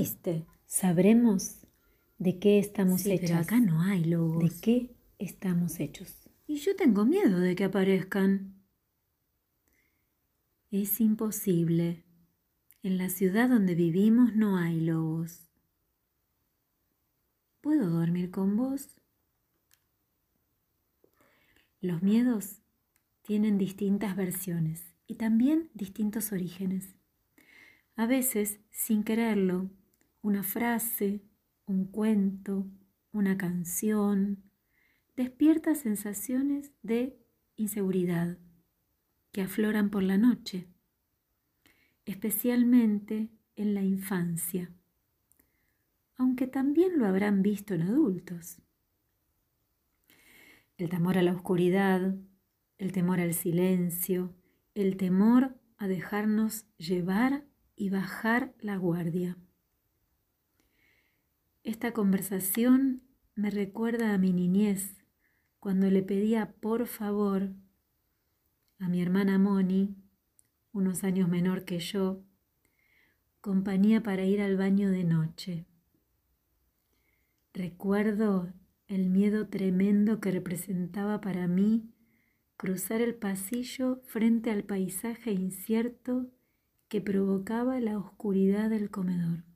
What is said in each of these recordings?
existe. Sabremos de qué estamos Sí, hechos. pero acá no hay lobos. ¿De qué estamos hechos? Y yo tengo miedo de que aparezcan. Es imposible. En la ciudad donde vivimos no hay lobos. ¿Puedo dormir con vos? Los miedos tienen distintas versiones y también distintos orígenes. A veces, sin quererlo, una frase, un cuento, una canción, despierta sensaciones de inseguridad que afloran por la noche, especialmente en la infancia, aunque también lo habrán visto en adultos. El temor a la oscuridad, el temor al silencio, el temor a dejarnos llevar y bajar la guardia. Esta conversación me recuerda a mi niñez, cuando le pedía por favor a mi hermana Moni, unos años menor que yo, compañía para ir al baño de noche. Recuerdo el miedo tremendo que representaba para mí cruzar el pasillo frente al paisaje incierto que provocaba la oscuridad del comedor.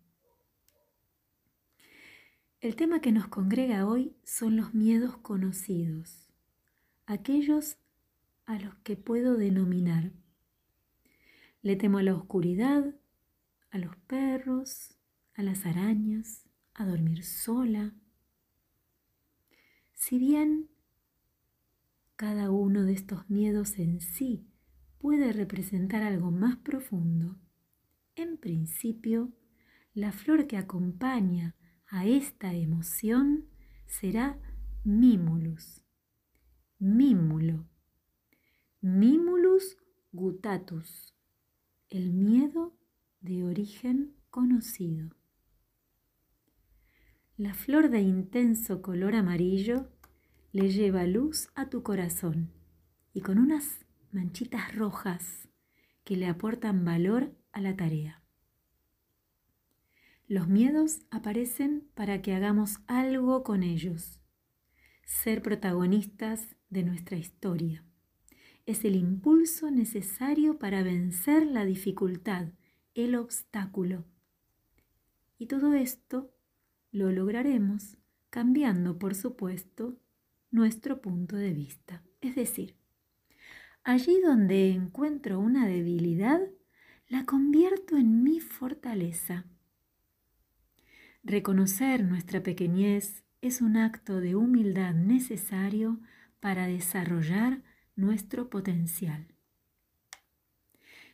El tema que nos congrega hoy son los miedos conocidos, aquellos a los que puedo denominar. Le temo a la oscuridad, a los perros, a las arañas, a dormir sola. Si bien cada uno de estos miedos en sí puede representar algo más profundo, en principio, la flor que acompaña a esta emoción será Mimulus. Mímulo. Mimulus gutatus. El miedo de origen conocido. La flor de intenso color amarillo le lleva luz a tu corazón y con unas manchitas rojas que le aportan valor a la tarea. Los miedos aparecen para que hagamos algo con ellos, ser protagonistas de nuestra historia. Es el impulso necesario para vencer la dificultad, el obstáculo. Y todo esto lo lograremos cambiando, por supuesto, nuestro punto de vista. Es decir, allí donde encuentro una debilidad, la convierto en mi fortaleza. Reconocer nuestra pequeñez es un acto de humildad necesario para desarrollar nuestro potencial.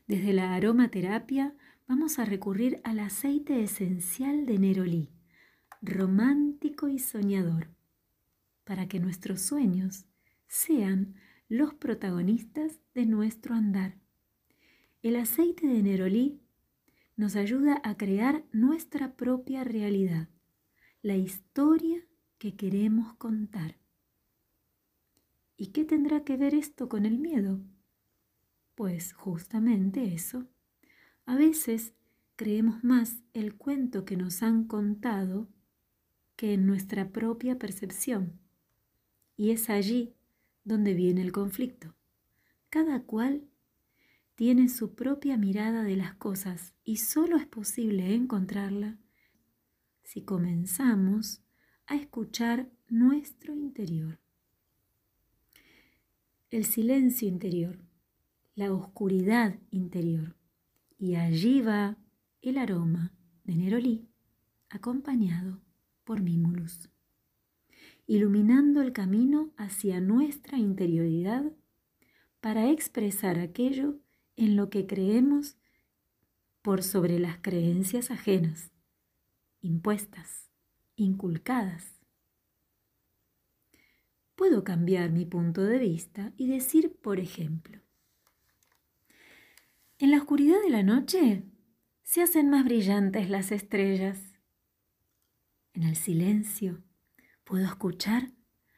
Desde la aromaterapia vamos a recurrir al aceite esencial de Nerolí, romántico y soñador, para que nuestros sueños sean los protagonistas de nuestro andar. El aceite de Nerolí nos ayuda a crear nuestra propia realidad, la historia que queremos contar. ¿Y qué tendrá que ver esto con el miedo? Pues justamente eso. A veces creemos más el cuento que nos han contado que en nuestra propia percepción. Y es allí donde viene el conflicto. Cada cual tiene su propia mirada de las cosas y solo es posible encontrarla si comenzamos a escuchar nuestro interior. El silencio interior, la oscuridad interior. Y allí va el aroma de Nerolí, acompañado por Mimulus, iluminando el camino hacia nuestra interioridad para expresar aquello en lo que creemos por sobre las creencias ajenas, impuestas, inculcadas. Puedo cambiar mi punto de vista y decir, por ejemplo, en la oscuridad de la noche se hacen más brillantes las estrellas. En el silencio puedo escuchar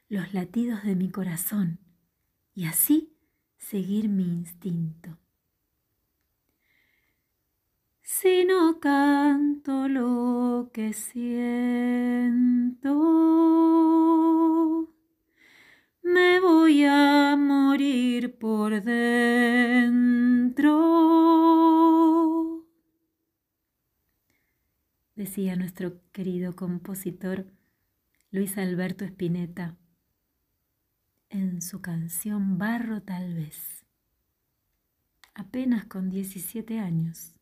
los latidos de mi corazón y así seguir mi instinto. Si no canto lo que siento? Me voy a morir por dentro, decía nuestro querido compositor Luis Alberto Spinetta en su canción Barro tal vez, apenas con 17 años.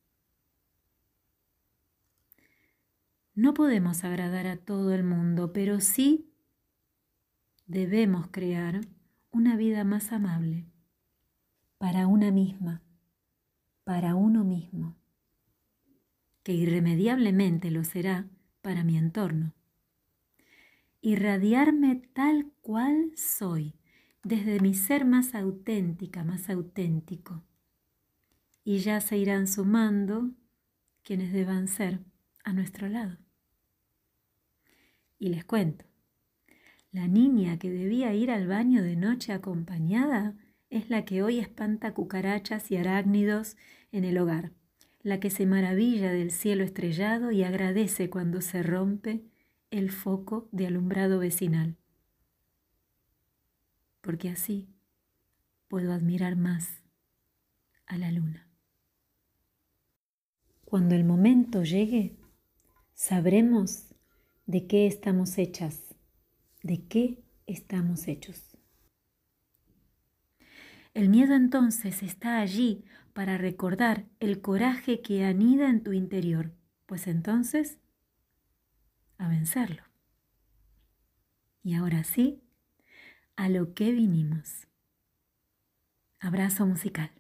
No podemos agradar a todo el mundo, pero sí debemos crear una vida más amable para una misma, para uno mismo, que irremediablemente lo será para mi entorno. Irradiarme tal cual soy, desde mi ser más auténtica, más auténtico. Y ya se irán sumando quienes deban ser a nuestro lado. Y les cuento, la niña que debía ir al baño de noche acompañada es la que hoy espanta cucarachas y arácnidos en el hogar, la que se maravilla del cielo estrellado y agradece cuando se rompe el foco de alumbrado vecinal. Porque así puedo admirar más a la luna. Cuando el momento llegue, sabremos de qué estamos hechas, de qué estamos hechos. El miedo entonces está allí para recordar el coraje que anida en tu interior, pues entonces a vencerlo. Y ahora sí, a lo que vinimos. Abrazo musical.